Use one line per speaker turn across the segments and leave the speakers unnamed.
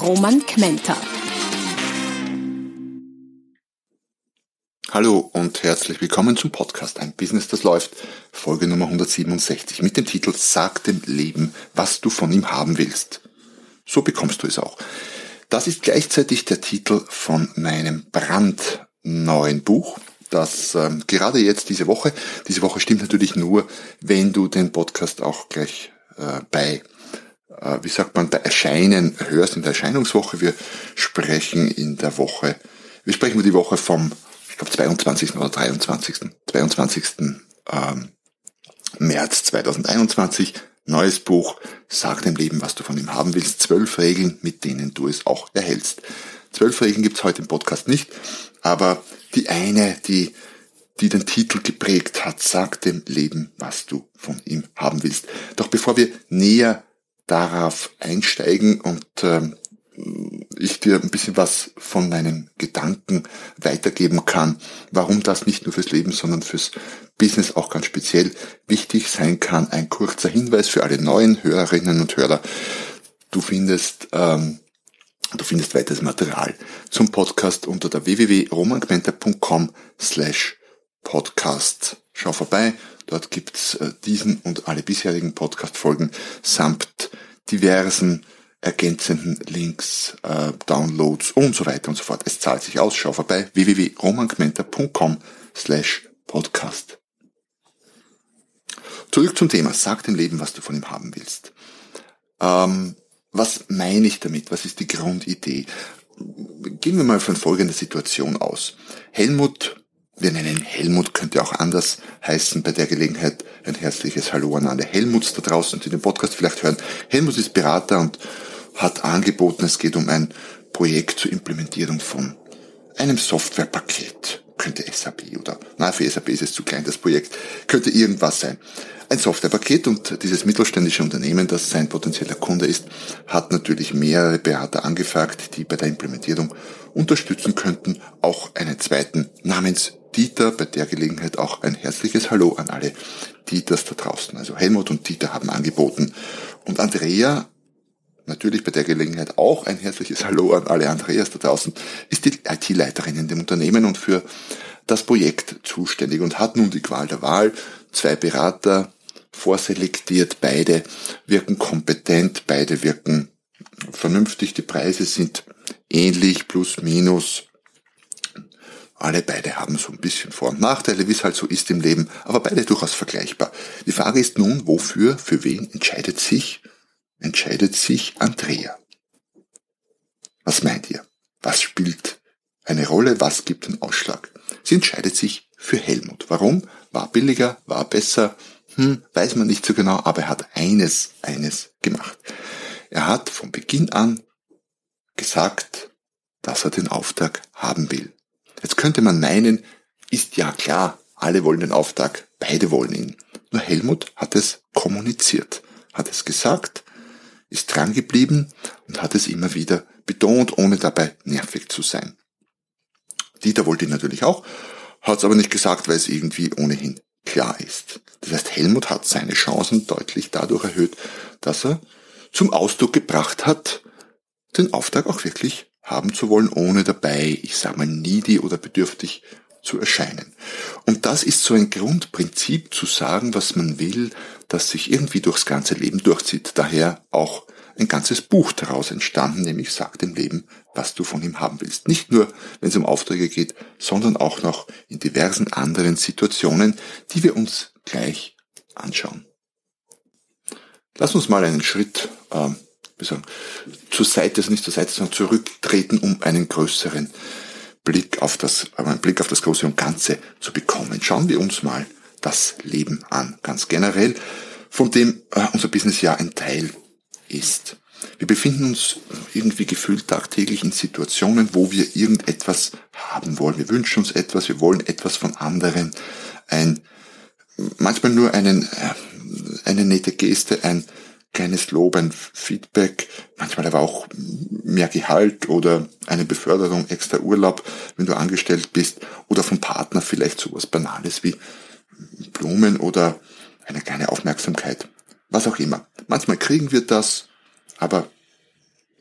Roman Kmenter.
Hallo und herzlich willkommen zum Podcast Ein Business, das läuft, Folge Nummer 167 mit dem Titel Sag dem Leben, was du von ihm haben willst. So bekommst du es auch. Das ist gleichzeitig der Titel von meinem brandneuen Buch, das ähm, gerade jetzt diese Woche, diese Woche stimmt natürlich nur, wenn du den Podcast auch gleich äh, bei, wie sagt man, bei Erscheinen hörst, in der Erscheinungswoche. Wir sprechen in der Woche, wir sprechen über die Woche vom ich glaube 22. oder 23. 22. Ähm, März 2021. Neues Buch, Sag dem Leben, was du von ihm haben willst. Zwölf Regeln, mit denen du es auch erhältst. Zwölf Regeln gibt's heute im Podcast nicht, aber die eine, die, die den Titel geprägt hat, sag dem Leben, was du von ihm haben willst. Doch bevor wir näher darauf einsteigen und ähm, ich dir ein bisschen was von meinen Gedanken weitergeben kann, warum das nicht nur fürs Leben, sondern fürs Business auch ganz speziell wichtig sein kann. Ein kurzer Hinweis für alle neuen Hörerinnen und Hörer. Du findest, ähm, du findest weiteres Material zum Podcast unter der www.romangmenta.com slash podcast. Schau vorbei. Dort gibt's äh, diesen und alle bisherigen Podcast-Folgen samt diversen ergänzenden Links, äh, Downloads und so weiter und so fort. Es zahlt sich aus. Schau vorbei www.romangmenta.com slash podcast. Zurück zum Thema. Sag dem Leben, was du von ihm haben willst. Ähm, was meine ich damit? Was ist die Grundidee? Gehen wir mal von folgender Situation aus. Helmut, wir nennen Helmut, könnte auch anders heißen, bei der Gelegenheit ein herzliches Hallo an alle Helmuts da draußen, die den Podcast vielleicht hören. Helmut ist Berater und hat angeboten, es geht um ein Projekt zur Implementierung von einem Softwarepaket. Könnte SAP oder, na, für SAP ist es zu klein, das Projekt, könnte irgendwas sein. Ein Softwarepaket und dieses mittelständische Unternehmen, das sein potenzieller Kunde ist, hat natürlich mehrere Berater angefragt, die bei der Implementierung unterstützen könnten. Auch einen zweiten namens Dieter, bei der Gelegenheit auch ein herzliches Hallo an alle Dieters da draußen. Also Helmut und Dieter haben angeboten. Und Andrea natürlich bei der Gelegenheit auch ein herzliches Hallo an alle Andreas da draußen, ist die IT-Leiterin in dem Unternehmen und für das Projekt zuständig und hat nun die Qual der Wahl. Zwei Berater vorselektiert, beide wirken kompetent, beide wirken vernünftig, die Preise sind ähnlich, plus, minus. Alle beide haben so ein bisschen Vor- und Nachteile, wie es halt so ist im Leben, aber beide durchaus vergleichbar. Die Frage ist nun, wofür, für wen entscheidet sich entscheidet sich Andrea. Was meint ihr? Was spielt eine Rolle? Was gibt den Ausschlag? Sie entscheidet sich für Helmut. Warum? War billiger, war besser, hm, weiß man nicht so genau, aber er hat eines, eines gemacht. Er hat von Beginn an gesagt, dass er den Auftrag haben will. Jetzt könnte man meinen, ist ja klar, alle wollen den Auftrag, beide wollen ihn. Nur Helmut hat es kommuniziert, hat es gesagt, ist dran geblieben und hat es immer wieder betont, ohne dabei nervig zu sein. Dieter wollte ihn natürlich auch, hat es aber nicht gesagt, weil es irgendwie ohnehin klar ist. Das heißt, Helmut hat seine Chancen deutlich dadurch erhöht, dass er zum Ausdruck gebracht hat, den Auftrag auch wirklich haben zu wollen, ohne dabei, ich sage mal, needy oder bedürftig zu erscheinen. Und das ist so ein Grundprinzip zu sagen, was man will, das sich irgendwie durchs ganze Leben durchzieht. Daher auch ein ganzes Buch daraus entstanden, nämlich Sag dem Leben, was du von ihm haben willst. Nicht nur, wenn es um Aufträge geht, sondern auch noch in diversen anderen Situationen, die wir uns gleich anschauen. Lass uns mal einen Schritt, äh, wie sagen, zur Seite, also nicht zur Seite, sondern zurücktreten, um einen größeren Blick auf das, einen Blick auf das Große und Ganze zu bekommen. Schauen wir uns mal das Leben an, ganz generell, von dem äh, unser Business ja ein Teil ist. Wir befinden uns irgendwie gefühlt tagtäglich in Situationen, wo wir irgendetwas haben wollen. Wir wünschen uns etwas, wir wollen etwas von anderen. Ein, manchmal nur einen, äh, eine nette Geste, ein kleines Lob, ein Feedback, manchmal aber auch mehr Gehalt oder eine Beförderung, extra Urlaub, wenn du angestellt bist, oder vom Partner vielleicht sowas Banales wie Blumen oder eine kleine Aufmerksamkeit, was auch immer. Manchmal kriegen wir das, aber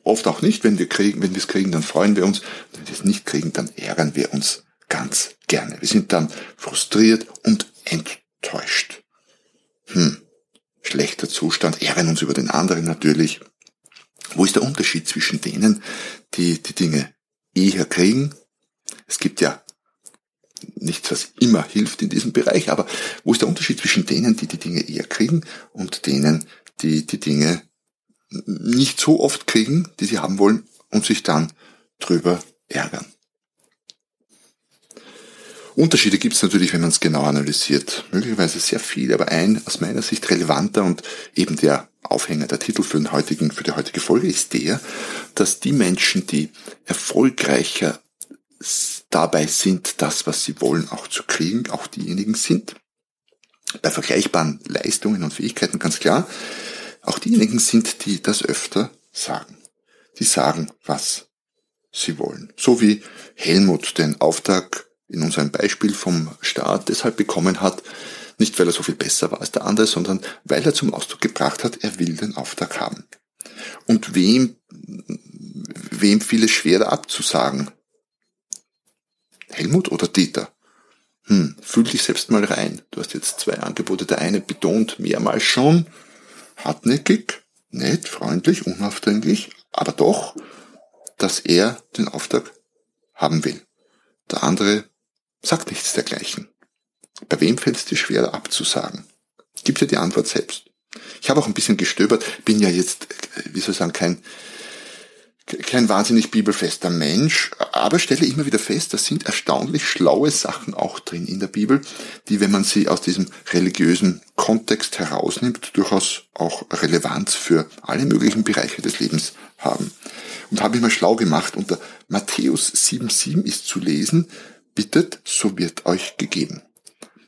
oft auch nicht. Wenn wir kriegen, wenn wir es kriegen, dann freuen wir uns. Wenn wir es nicht kriegen, dann ärgern wir uns ganz gerne. Wir sind dann frustriert und enttäuscht. Hm schlechter Zustand, ärgern uns über den anderen natürlich. Wo ist der Unterschied zwischen denen, die die Dinge eher kriegen? Es gibt ja nichts, was immer hilft in diesem Bereich, aber wo ist der Unterschied zwischen denen, die die Dinge eher kriegen und denen, die die Dinge nicht so oft kriegen, die sie haben wollen und sich dann drüber ärgern? Unterschiede gibt es natürlich, wenn man es genau analysiert. Möglicherweise sehr viel, aber ein aus meiner Sicht relevanter und eben der Aufhänger, der Titel für, den heutigen, für die heutige Folge ist der, dass die Menschen, die erfolgreicher dabei sind, das, was sie wollen, auch zu kriegen, auch diejenigen sind, bei vergleichbaren Leistungen und Fähigkeiten ganz klar, auch diejenigen sind, die das öfter sagen. Die sagen, was sie wollen. So wie Helmut den Auftrag in unserem Beispiel vom Staat deshalb bekommen hat, nicht weil er so viel besser war als der andere, sondern weil er zum Ausdruck gebracht hat, er will den Auftrag haben. Und wem, wem fiel es schwerer abzusagen? Helmut oder Dieter? Hm, fühl dich selbst mal rein. Du hast jetzt zwei Angebote. Der eine betont mehrmals schon, hartnäckig, nett, freundlich, unaufdringlich, aber doch, dass er den Auftrag haben will. Der andere sagt nichts dergleichen. Bei wem fällt es dir schwer abzusagen? Gib dir die Antwort selbst. Ich habe auch ein bisschen gestöbert, bin ja jetzt, wie soll ich sagen, kein, kein wahnsinnig bibelfester Mensch, aber stelle immer wieder fest, da sind erstaunlich schlaue Sachen auch drin in der Bibel, die, wenn man sie aus diesem religiösen Kontext herausnimmt, durchaus auch Relevanz für alle möglichen Bereiche des Lebens haben. Und habe ich mal schlau gemacht, unter Matthäus 7,7 ist zu lesen, bittet, so wird euch gegeben.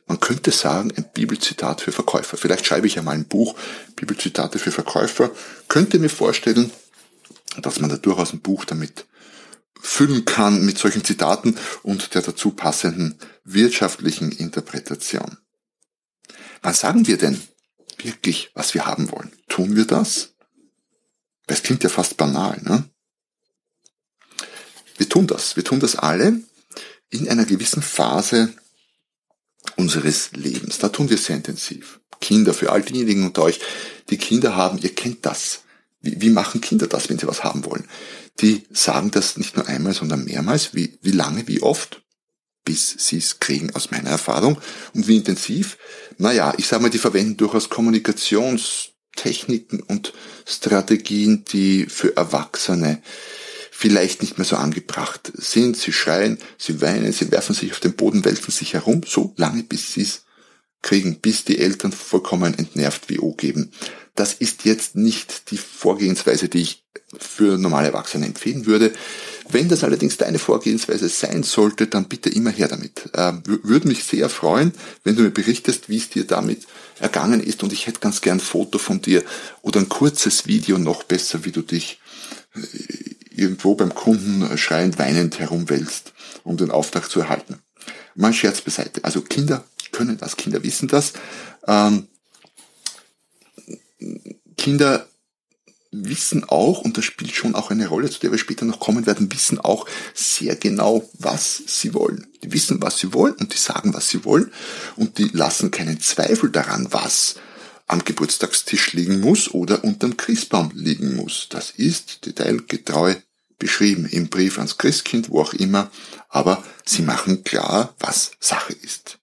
Man könnte sagen, ein Bibelzitat für Verkäufer. Vielleicht schreibe ich ja mal ein Buch, Bibelzitate für Verkäufer. Könnte mir vorstellen, dass man da durchaus ein Buch damit füllen kann mit solchen Zitaten und der dazu passenden wirtschaftlichen Interpretation. Wann sagen wir denn wirklich, was wir haben wollen? Tun wir das? Das klingt ja fast banal, ne? Wir tun das. Wir tun das alle in einer gewissen Phase unseres Lebens. Da tun wir sehr intensiv. Kinder, für all diejenigen unter euch, die Kinder haben, ihr kennt das. Wie, wie machen Kinder das, wenn sie was haben wollen? Die sagen das nicht nur einmal, sondern mehrmals. Wie, wie lange, wie oft? Bis sie es kriegen, aus meiner Erfahrung. Und wie intensiv? Naja, ich sage mal, die verwenden durchaus Kommunikationstechniken und Strategien, die für Erwachsene vielleicht nicht mehr so angebracht sind. Sie schreien, sie weinen, sie werfen sich auf den Boden, wälzen sich herum, so lange bis sie es kriegen, bis die Eltern vollkommen entnervt WO geben. Das ist jetzt nicht die Vorgehensweise, die ich für normale Erwachsene empfehlen würde. Wenn das allerdings deine Vorgehensweise sein sollte, dann bitte immer her damit. Äh, würde mich sehr freuen, wenn du mir berichtest, wie es dir damit ergangen ist und ich hätte ganz gern ein Foto von dir oder ein kurzes Video noch besser, wie du dich äh, irgendwo beim Kunden schreiend, weinend herumwälzt, um den Auftrag zu erhalten. Mal Scherz beiseite. Also Kinder können das, Kinder wissen das. Ähm, Kinder wissen auch, und das spielt schon auch eine Rolle, zu der wir später noch kommen werden, wissen auch sehr genau, was sie wollen. Die wissen, was sie wollen und die sagen, was sie wollen und die lassen keinen Zweifel daran, was am Geburtstagstisch liegen muss oder unterm Christbaum liegen muss. Das ist detailgetreu beschrieben im Brief ans Christkind, wo auch immer, aber sie machen klar, was Sache ist.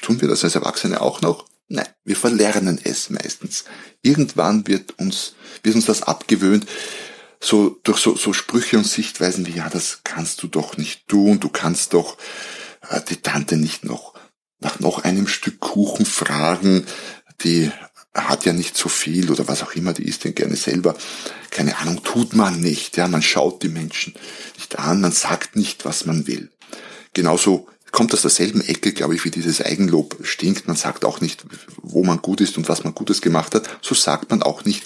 Tun wir das als Erwachsene auch noch? Nein, wir verlernen es meistens. Irgendwann wird uns, wird uns das abgewöhnt, so durch so, so Sprüche und Sichtweisen wie, ja, das kannst du doch nicht tun, du kannst doch äh, die Tante nicht noch nach noch einem Stück Kuchen fragen, die hat ja nicht so viel oder was auch immer, die isst ihn gerne selber. Keine Ahnung, tut man nicht. Ja, man schaut die Menschen nicht an, man sagt nicht, was man will. Genauso kommt aus derselben Ecke, glaube ich, wie dieses Eigenlob stinkt. Man sagt auch nicht, wo man gut ist und was man Gutes gemacht hat. So sagt man auch nicht,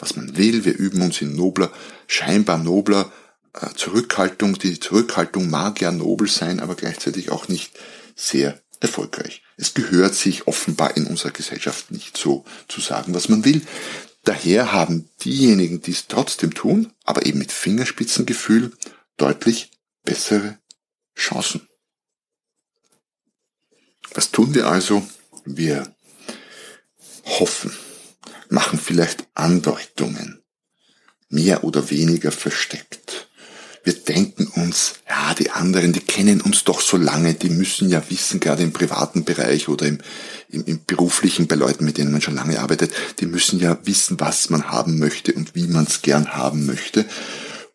was man will. Wir üben uns in nobler, scheinbar nobler äh, Zurückhaltung. Die Zurückhaltung mag ja nobel sein, aber gleichzeitig auch nicht sehr erfolgreich. Es gehört sich offenbar in unserer Gesellschaft nicht so zu sagen, was man will. Daher haben diejenigen, die es trotzdem tun, aber eben mit Fingerspitzengefühl, deutlich bessere Chancen. Was tun wir also? Wir hoffen, machen vielleicht Andeutungen, mehr oder weniger versteckt wir denken uns, ja, die anderen, die kennen uns doch so lange, die müssen ja wissen, gerade im privaten Bereich oder im, im, im beruflichen, bei Leuten, mit denen man schon lange arbeitet, die müssen ja wissen, was man haben möchte und wie man es gern haben möchte.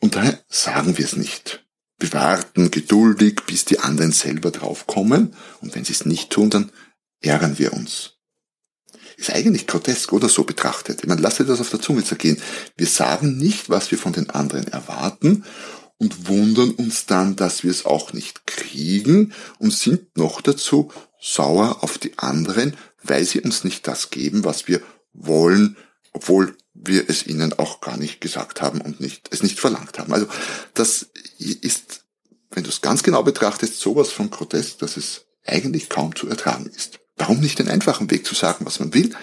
Und daher sagen wir es nicht. Warten geduldig, bis die anderen selber draufkommen. Und wenn sie es nicht tun, dann ärgern wir uns. Ist eigentlich grotesk oder so betrachtet. Ich meine, lasst das auf der Zunge zergehen. Wir sagen nicht, was wir von den anderen erwarten und wundern uns dann, dass wir es auch nicht kriegen und sind noch dazu sauer auf die anderen, weil sie uns nicht das geben, was wir wollen, obwohl wir es ihnen auch gar nicht gesagt haben und nicht, es nicht verlangt haben. Also das ist, wenn du es ganz genau betrachtest, sowas von grotesk, dass es eigentlich kaum zu ertragen ist. Warum nicht den einfachen Weg zu sagen, was man will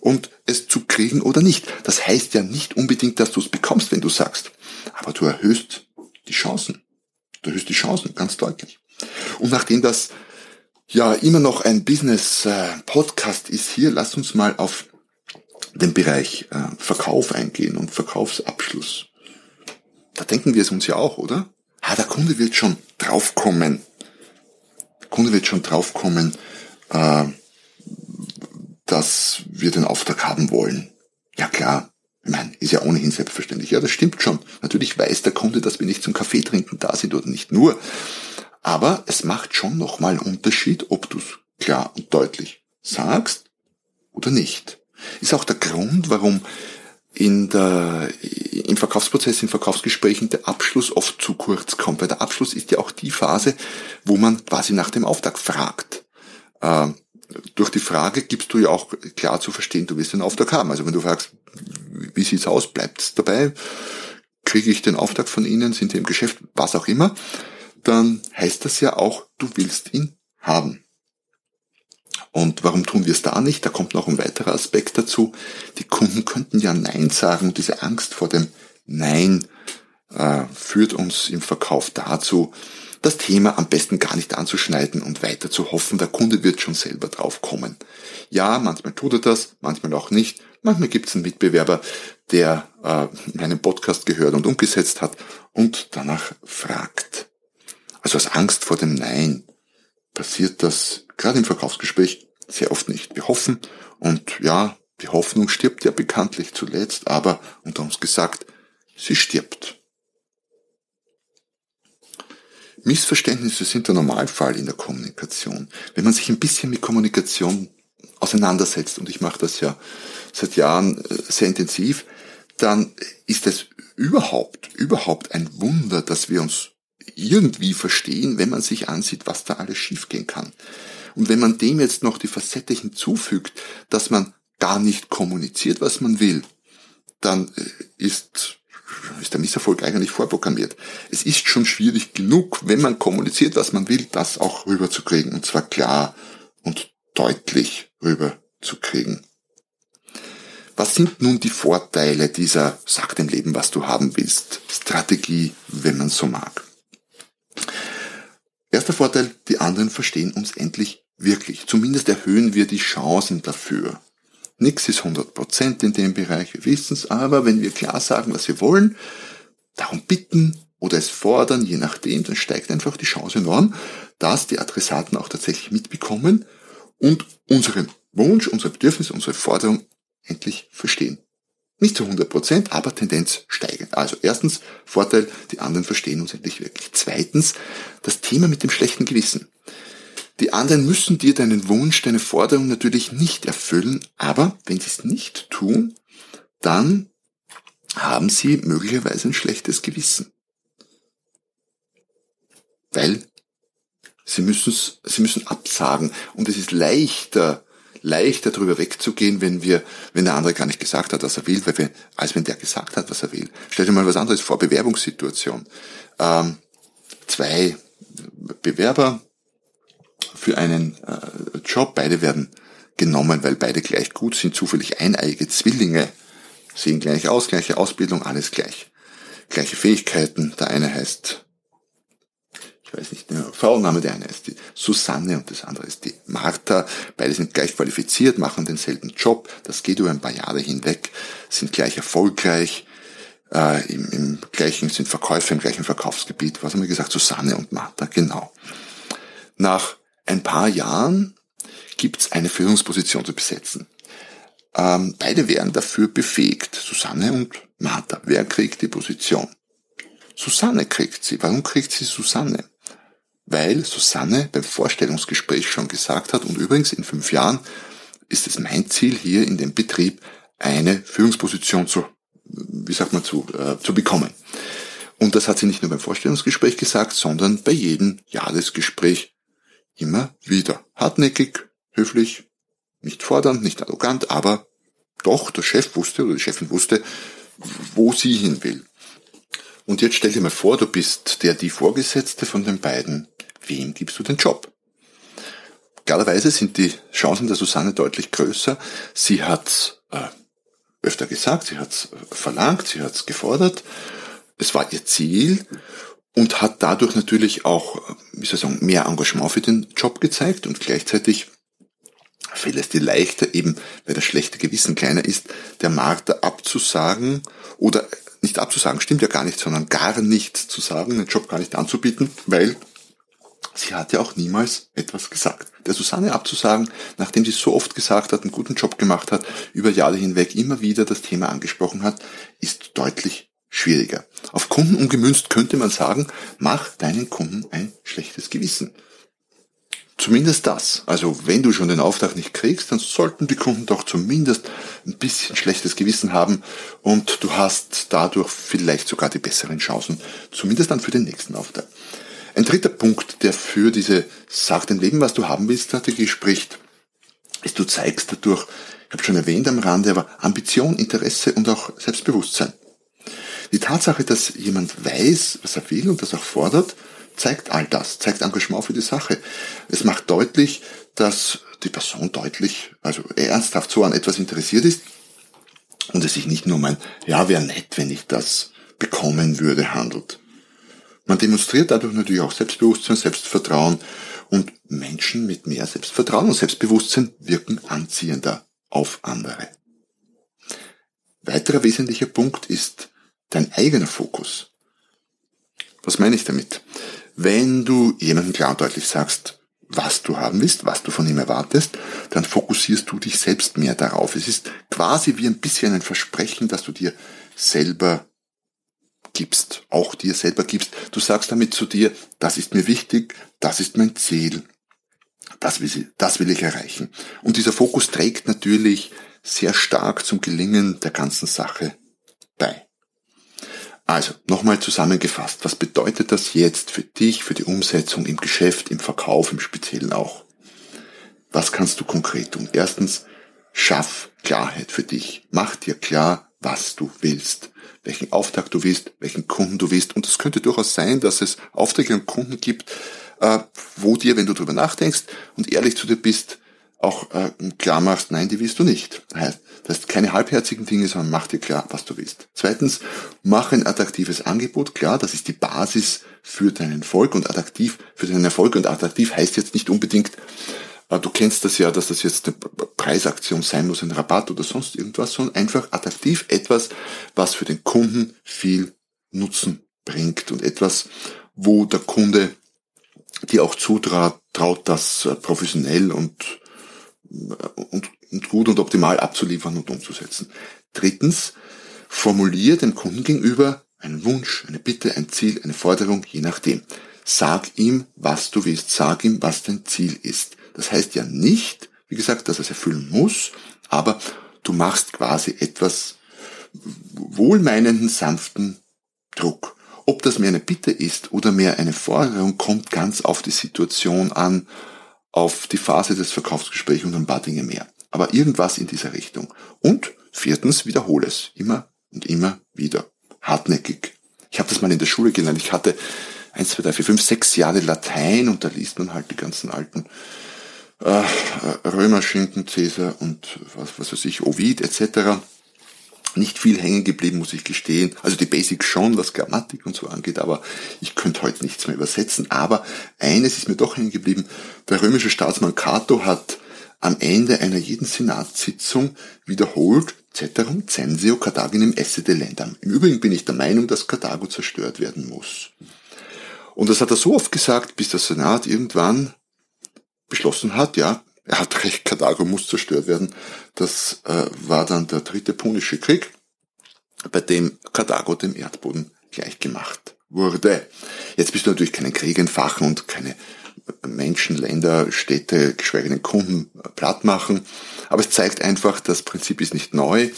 und es zu kriegen oder nicht? Das heißt ja nicht unbedingt, dass du es bekommst, wenn du sagst, aber du erhöhst die Chancen. Du erhöhst die Chancen, ganz deutlich. Und nachdem das ja immer noch ein Business-Podcast ist hier, lass uns mal auf den Bereich äh, Verkauf eingehen und Verkaufsabschluss. Da denken wir es uns ja auch, oder? Ah, der Kunde wird schon draufkommen. Der Kunde wird schon draufkommen, äh, dass wir den Auftrag haben wollen. Ja klar, ich meine, ist ja ohnehin selbstverständlich. Ja, das stimmt schon. Natürlich weiß der Kunde, dass wir nicht zum Kaffee trinken da sind oder nicht nur. Aber es macht schon nochmal einen Unterschied, ob du es klar und deutlich sagst oder nicht. Ist auch der Grund, warum in der, im Verkaufsprozess, in Verkaufsgesprächen der Abschluss oft zu kurz kommt. Weil der Abschluss ist ja auch die Phase, wo man quasi nach dem Auftrag fragt. Äh, durch die Frage gibst du ja auch klar zu verstehen, du wirst den Auftrag haben. Also wenn du fragst, wie sieht's aus, bleibt's dabei, kriege ich den Auftrag von Ihnen, sind Sie im Geschäft, was auch immer, dann heißt das ja auch, du willst ihn haben. Und warum tun wir es da nicht? Da kommt noch ein weiterer Aspekt dazu. Die Kunden könnten ja Nein sagen und diese Angst vor dem Nein äh, führt uns im Verkauf dazu, das Thema am besten gar nicht anzuschneiden und weiter zu hoffen, der Kunde wird schon selber drauf kommen. Ja, manchmal tut er das, manchmal auch nicht. Manchmal gibt es einen Mitbewerber, der äh, meinen Podcast gehört und umgesetzt hat und danach fragt. Also aus Angst vor dem Nein passiert das gerade im Verkaufsgespräch sehr oft nicht. Wir hoffen und ja, die Hoffnung stirbt ja bekanntlich zuletzt, aber unter uns gesagt, sie stirbt. Missverständnisse sind der Normalfall in der Kommunikation. Wenn man sich ein bisschen mit Kommunikation auseinandersetzt, und ich mache das ja seit Jahren äh, sehr intensiv, dann ist es überhaupt, überhaupt ein Wunder, dass wir uns irgendwie verstehen, wenn man sich ansieht, was da alles schiefgehen kann. Und wenn man dem jetzt noch die Facette hinzufügt, dass man gar nicht kommuniziert, was man will, dann äh, ist ist der Misserfolg eigentlich vorprogrammiert. Es ist schon schwierig genug, wenn man kommuniziert, was man will, das auch rüberzukriegen. Und zwar klar und deutlich rüberzukriegen. Was sind nun die Vorteile dieser Sag dem Leben, was du haben willst, Strategie, wenn man so mag? Erster Vorteil, die anderen verstehen uns endlich wirklich. Zumindest erhöhen wir die Chancen dafür. Nix ist 100% in dem Bereich, wir wissen es, aber wenn wir klar sagen, was wir wollen, darum bitten oder es fordern, je nachdem, dann steigt einfach die Chance enorm, dass die Adressaten auch tatsächlich mitbekommen und unseren Wunsch, unser Bedürfnis, unsere Forderung endlich verstehen. Nicht zu 100%, aber Tendenz steigend. Also erstens, Vorteil, die anderen verstehen uns endlich wirklich. Zweitens, das Thema mit dem schlechten Gewissen. Die anderen müssen dir deinen Wunsch, deine Forderung natürlich nicht erfüllen, aber wenn sie es nicht tun, dann haben sie möglicherweise ein schlechtes Gewissen. Weil sie müssen, sie müssen absagen und es ist leichter, leichter darüber wegzugehen, wenn wir, wenn der andere gar nicht gesagt hat, was er will, weil wir, als wenn der gesagt hat, was er will. Stell dir mal was anderes vor, Bewerbungssituation. Ähm, zwei Bewerber für einen äh, Job, beide werden genommen, weil beide gleich gut sind, zufällig eineiige Zwillinge, sehen gleich aus, gleiche Ausbildung, alles gleich. Gleiche Fähigkeiten, der eine heißt ich weiß nicht, der Frauenname, der eine ist die Susanne und das andere ist die Martha. Beide sind gleich qualifiziert, machen denselben Job. Das geht über ein paar Jahre hinweg, sind gleich erfolgreich, äh, im, im gleichen, sind Verkäufer im gleichen Verkaufsgebiet. Was haben wir gesagt? Susanne und Martha, genau. Nach ein paar Jahren gibt's eine Führungsposition zu besetzen. Ähm, beide wären dafür befähigt, Susanne und Martha. Wer kriegt die Position? Susanne kriegt sie. Warum kriegt sie Susanne? Weil Susanne beim Vorstellungsgespräch schon gesagt hat, und übrigens in fünf Jahren ist es mein Ziel hier in dem Betrieb, eine Führungsposition zu, wie sagt man, zu, äh, zu bekommen. Und das hat sie nicht nur beim Vorstellungsgespräch gesagt, sondern bei jedem Jahresgespräch immer wieder. Hartnäckig, höflich, nicht fordernd, nicht arrogant, aber doch der Chef wusste oder die Chefin wusste, wo sie hin will. Und jetzt stell dir mal vor, du bist der die Vorgesetzte von den beiden wem gibst du den Job? Klarerweise sind die Chancen der Susanne deutlich größer. Sie hat äh, öfter gesagt, sie hat verlangt, sie hat gefordert. Es war ihr Ziel und hat dadurch natürlich auch, wie soll ich sagen, mehr Engagement für den Job gezeigt und gleichzeitig fällt es dir leichter, eben weil das schlechte Gewissen kleiner ist, der Martha abzusagen oder nicht abzusagen, stimmt ja gar nicht, sondern gar nichts zu sagen, den Job gar nicht anzubieten, weil Sie hat ja auch niemals etwas gesagt. Der Susanne abzusagen, nachdem sie so oft gesagt hat, einen guten Job gemacht hat, über Jahre hinweg immer wieder das Thema angesprochen hat, ist deutlich schwieriger. Auf Kunden umgemünzt könnte man sagen, mach deinen Kunden ein schlechtes Gewissen. Zumindest das. Also wenn du schon den Auftrag nicht kriegst, dann sollten die Kunden doch zumindest ein bisschen schlechtes Gewissen haben und du hast dadurch vielleicht sogar die besseren Chancen, zumindest dann für den nächsten Auftrag. Ein dritter Punkt, der für diese Sag dein Leben, was du haben willst, Strategie spricht, ist, du zeigst dadurch, ich habe schon erwähnt am Rande, aber Ambition, Interesse und auch Selbstbewusstsein. Die Tatsache, dass jemand weiß, was er will und das auch fordert, zeigt all das, zeigt Engagement für die Sache. Es macht deutlich, dass die Person deutlich, also ernsthaft so an etwas interessiert ist und es sich nicht nur um ein, ja, wäre nett, wenn ich das bekommen würde, handelt. Man demonstriert dadurch natürlich auch Selbstbewusstsein, Selbstvertrauen und Menschen mit mehr Selbstvertrauen und Selbstbewusstsein wirken anziehender auf andere. Weiterer wesentlicher Punkt ist dein eigener Fokus. Was meine ich damit? Wenn du jemandem klar und deutlich sagst, was du haben willst, was du von ihm erwartest, dann fokussierst du dich selbst mehr darauf. Es ist quasi wie ein bisschen ein Versprechen, dass du dir selber gibst, auch dir selber gibst. Du sagst damit zu dir, das ist mir wichtig, das ist mein Ziel, das will, das will ich erreichen. Und dieser Fokus trägt natürlich sehr stark zum Gelingen der ganzen Sache bei. Also, nochmal zusammengefasst, was bedeutet das jetzt für dich, für die Umsetzung im Geschäft, im Verkauf, im Speziellen auch? Was kannst du konkret tun? Erstens, schaff Klarheit für dich. Mach dir klar, was du willst welchen Auftrag du willst, welchen Kunden du willst. Und es könnte durchaus sein, dass es Aufträge und Kunden gibt, äh, wo dir, wenn du drüber nachdenkst und ehrlich zu dir bist, auch äh, klar machst, nein, die willst du nicht. Das heißt, das heißt keine halbherzigen Dinge, sondern mach dir klar, was du willst. Zweitens, mach ein attraktives Angebot klar. Das ist die Basis für deinen Erfolg und attraktiv für deinen Erfolg. Und attraktiv heißt jetzt nicht unbedingt, äh, du kennst das ja, dass das jetzt eine Preisaktion sein muss, ein Rabatt oder sonst irgendwas, sondern einfach attraktiv etwas, was für den Kunden viel Nutzen bringt und etwas, wo der Kunde dir auch zutraut, traut, das äh, professionell und, und, und gut und optimal abzuliefern und umzusetzen. Drittens, formulier dem Kunden gegenüber einen Wunsch, eine Bitte, ein Ziel, eine Forderung, je nachdem. Sag ihm, was du willst. Sag ihm, was dein Ziel ist. Das heißt ja nicht, wie gesagt, dass er es erfüllen muss, aber du machst quasi etwas wohlmeinenden, sanften Druck. Ob das mehr eine Bitte ist oder mehr eine Forderung, kommt ganz auf die Situation an, auf die Phase des Verkaufsgesprächs und ein paar Dinge mehr. Aber irgendwas in dieser Richtung. Und viertens, wiederhole es. Immer und immer wieder. Hartnäckig. Ich habe das mal in der Schule gelernt. Ich hatte eins, zwei, drei, vier, fünf, sechs Jahre Latein und da liest man halt die ganzen alten äh, Römerschinken, Cäsar und was, was weiß ich, Ovid etc. Nicht viel hängen geblieben, muss ich gestehen. Also die Basics schon, was Grammatik und so angeht, aber ich könnte heute nichts mehr übersetzen. Aber eines ist mir doch hängen geblieben. Der römische Staatsmann Cato hat am Ende einer jeden Senatssitzung wiederholt, Ceterum censeo Carthaginem esse delendam. Im Übrigen bin ich der Meinung, dass Karthago zerstört werden muss. Und das hat er so oft gesagt, bis der Senat irgendwann beschlossen hat, ja, er hat recht, Karthago muss zerstört werden. Das äh, war dann der dritte Punische Krieg, bei dem Karthago dem Erdboden gleichgemacht wurde. Jetzt bist du natürlich keinen Krieg entfachen und keine Menschen, Länder, Städte, geschweige denn Kunden platt machen. Aber es zeigt einfach, das Prinzip ist nicht neu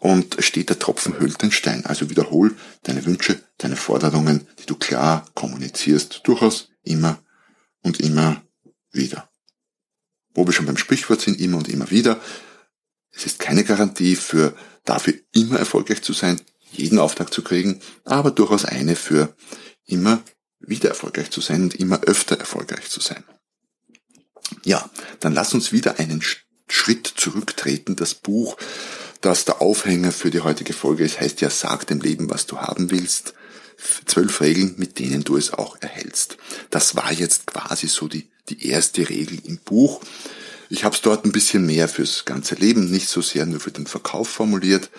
und steht der Tropfen hüllt den Stein. Also wiederhol deine Wünsche, deine Forderungen, die du klar kommunizierst, durchaus immer und immer wieder. Wo wir schon beim Sprichwort sind, immer und immer wieder. Es ist keine Garantie für dafür immer erfolgreich zu sein, jeden Auftrag zu kriegen, aber durchaus eine für immer wieder erfolgreich zu sein und immer öfter erfolgreich zu sein. Ja, dann lass uns wieder einen Schritt zurücktreten. Das Buch, das der Aufhänger für die heutige Folge ist, heißt ja, sag dem Leben, was du haben willst. Zwölf Regeln, mit denen du es auch erhältst. Das war jetzt quasi so die, die erste Regel im Buch. Ich habe es dort ein bisschen mehr fürs ganze Leben, nicht so sehr nur für den Verkauf formuliert.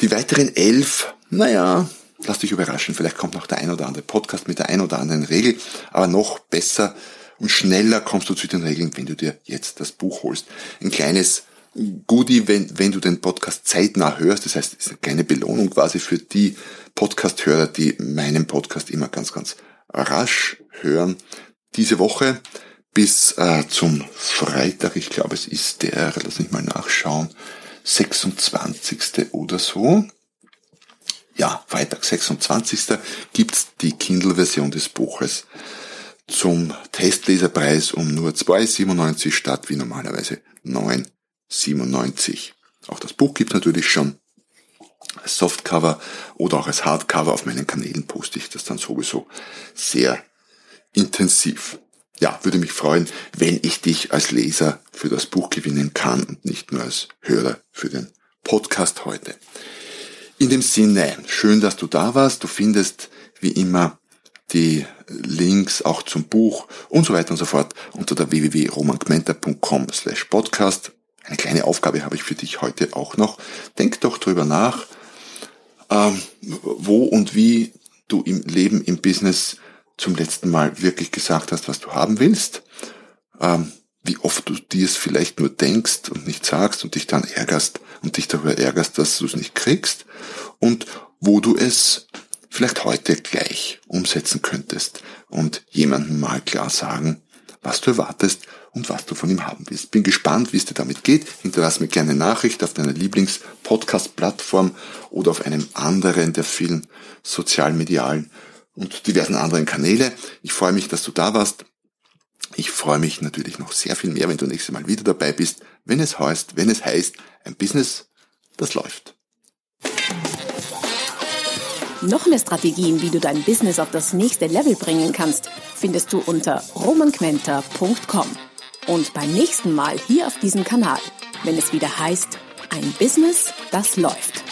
Die weiteren elf, naja, lass dich überraschen, vielleicht kommt noch der ein oder andere Podcast mit der ein oder anderen Regel, aber noch besser und schneller kommst du zu den Regeln, wenn du dir jetzt das Buch holst. Ein kleines Goodie, wenn, wenn du den Podcast zeitnah hörst, das heißt, es ist eine kleine Belohnung quasi für die Podcast-Hörer, die meinen Podcast immer ganz, ganz rasch hören. Diese Woche bis äh, zum Freitag, ich glaube es ist der, lass mich mal nachschauen, 26. oder so, ja, Freitag 26. gibt's die Kindle-Version des Buches zum Testleserpreis um nur 2,97 statt wie normalerweise 9,97. Auch das Buch gibt natürlich schon als Softcover oder auch als Hardcover. Auf meinen Kanälen poste ich das dann sowieso sehr intensiv. Ja, würde mich freuen, wenn ich dich als Leser für das Buch gewinnen kann und nicht nur als Hörer für den Podcast heute. In dem Sinne, schön, dass du da warst. Du findest wie immer die Links auch zum Buch und so weiter und so fort unter der www.romangmenta.com slash podcast. Eine kleine Aufgabe habe ich für dich heute auch noch. Denk doch drüber nach, ähm, wo und wie du im Leben, im Business zum letzten Mal wirklich gesagt hast, was du haben willst. Ähm, wie oft du dir es vielleicht nur denkst und nicht sagst und dich dann ärgerst und dich darüber ärgerst, dass du es nicht kriegst und wo du es vielleicht heute gleich umsetzen könntest und jemandem mal klar sagen, was du erwartest und was du von ihm haben willst. Bin gespannt, wie es dir damit geht. Hinterlass mir gerne eine Nachricht auf deiner Lieblings-Podcast-Plattform oder auf einem anderen der vielen sozialmedialen und diversen anderen Kanäle. Ich freue mich, dass du da warst. Ich freue mich natürlich noch sehr viel mehr, wenn du nächstes Mal wieder dabei bist, wenn es heißt, wenn es heißt, ein Business, das läuft.
Noch mehr Strategien, wie du dein Business auf das nächste Level bringen kannst, findest du unter romanquenter.com. Und beim nächsten Mal hier auf diesem Kanal, wenn es wieder heißt, ein Business, das läuft.